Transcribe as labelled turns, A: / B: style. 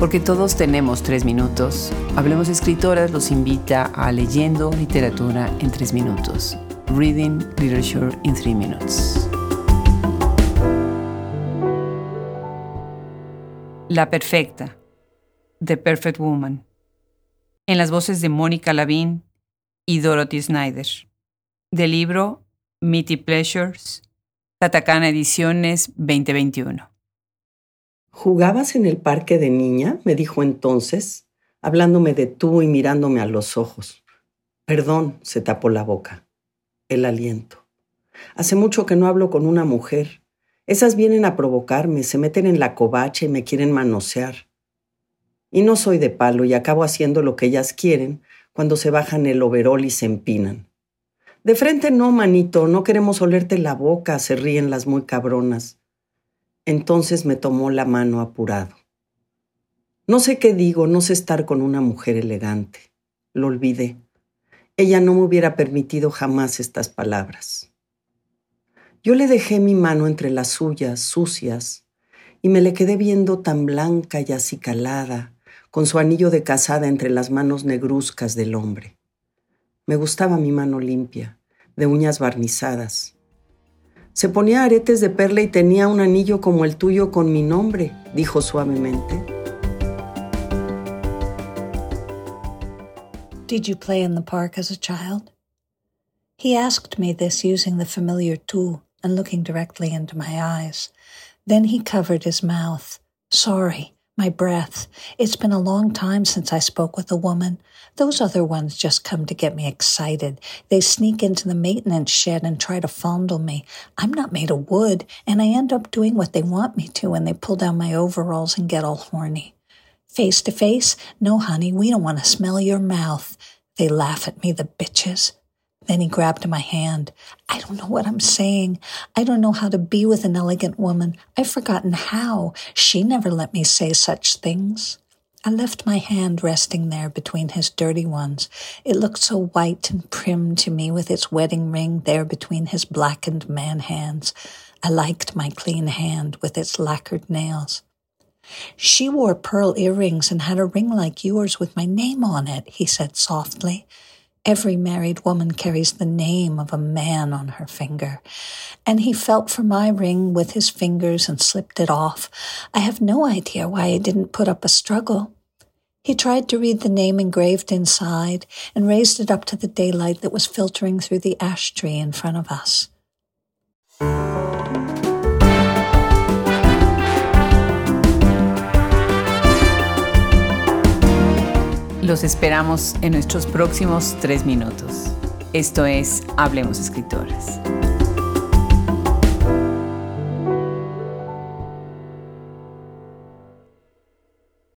A: Porque todos tenemos tres minutos, Hablemos Escritoras los invita a Leyendo Literatura en tres minutos. Reading Literature in Three Minutes. La Perfecta, The Perfect Woman, en las voces de Mónica Lavín y Dorothy Snyder, del libro Meaty Pleasures, Tatacana Ediciones 2021.
B: ¿Jugabas en el parque de niña? me dijo entonces, hablándome de tú y mirándome a los ojos. Perdón, se tapó la boca. El aliento. Hace mucho que no hablo con una mujer. Esas vienen a provocarme, se meten en la covacha y me quieren manosear. Y no soy de palo y acabo haciendo lo que ellas quieren cuando se bajan el overol y se empinan. De frente no, manito, no queremos olerte la boca, se ríen las muy cabronas. Entonces me tomó la mano apurado. No sé qué digo, no sé estar con una mujer elegante. Lo olvidé. Ella no me hubiera permitido jamás estas palabras. Yo le dejé mi mano entre las suyas, sucias, y me le quedé viendo tan blanca y acicalada, con su anillo de casada entre las manos negruzcas del hombre. Me gustaba mi mano limpia, de uñas barnizadas, se ponía aretes de perla y tenía un anillo como el tuyo con mi nombre, dijo suavemente.
C: Did you play in the park as a child? He asked me this using the familiar tú and looking directly into my eyes. Then he covered his mouth. Sorry, my breath. It's been a long time since I spoke with a woman. Those other ones just come to get me excited. They sneak into the maintenance shed and try to fondle me. I'm not made of wood, and I end up doing what they want me to when they pull down my overalls and get all horny. Face to face? No, honey, we don't want to smell your mouth. They laugh at me, the bitches. Then he grabbed my hand. I don't know what I'm saying. I don't know how to be with an elegant woman. I've forgotten how. She never let me say such things. I left my hand resting there between his dirty ones. It looked so white and prim to me with its wedding ring there between his blackened man hands. I liked my clean hand with its lacquered nails. She wore pearl earrings and had a ring like yours with my name on it, he said softly. Every married woman carries the name of a man on her finger. And he felt for my ring with his fingers and slipped it off. I have no idea why he didn't put up a struggle. He tried to read the name engraved inside and raised it up to the daylight that was filtering through the ash tree in front of us.
A: Los esperamos en nuestros próximos tres minutos. Esto es Hablemos Escritoras.